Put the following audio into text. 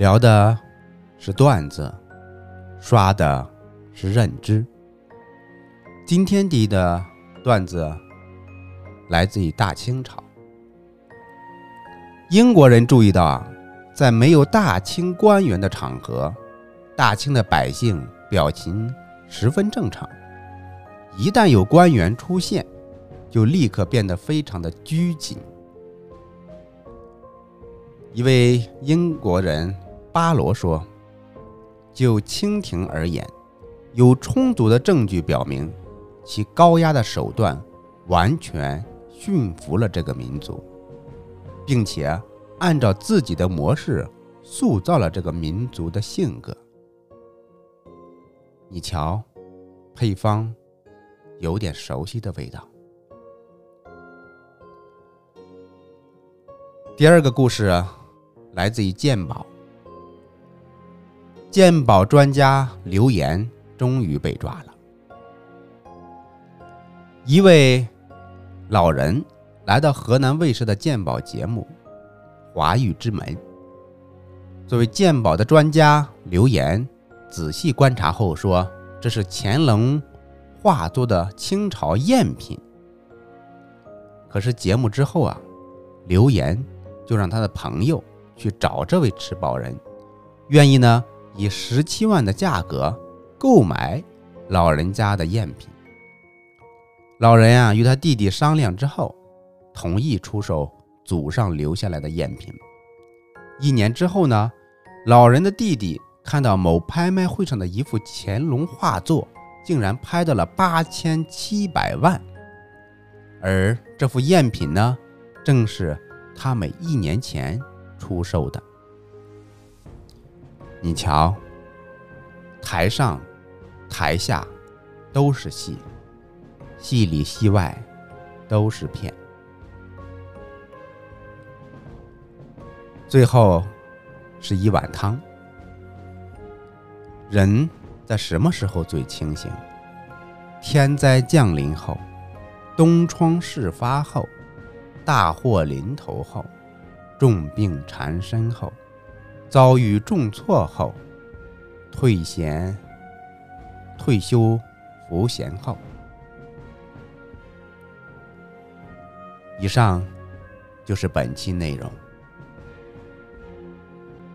聊的是段子，刷的是认知。今天第一的段子来自于大清朝。英国人注意到啊，在没有大清官员的场合，大清的百姓表情十分正常；一旦有官员出现，就立刻变得非常的拘谨。一位英国人巴罗说：“就清廷而言，有充足的证据表明，其高压的手段完全驯服了这个民族，并且按照自己的模式塑造了这个民族的性格。你瞧，配方有点熟悉的味道。”第二个故事。来自于鉴宝，鉴宝专家刘岩终于被抓了。一位老人来到河南卫视的鉴宝节目《华玉之门》，作为鉴宝的专家，刘岩仔细观察后说：“这是乾隆画作的清朝赝品。”可是节目之后啊，刘岩就让他的朋友。去找这位持宝人，愿意呢以十七万的价格购买老人家的赝品。老人啊与他弟弟商量之后，同意出售祖上留下来的赝品。一年之后呢，老人的弟弟看到某拍卖会上的一幅乾隆画作，竟然拍到了八千七百万，而这幅赝品呢，正是他们一年前。出售的，你瞧，台上台下都是戏，戏里戏外都是骗。最后是一碗汤。人在什么时候最清醒？天灾降临后，东窗事发后，大祸临头后。重病缠身后，遭遇重挫后，退闲、退休服闲后。以上就是本期内容。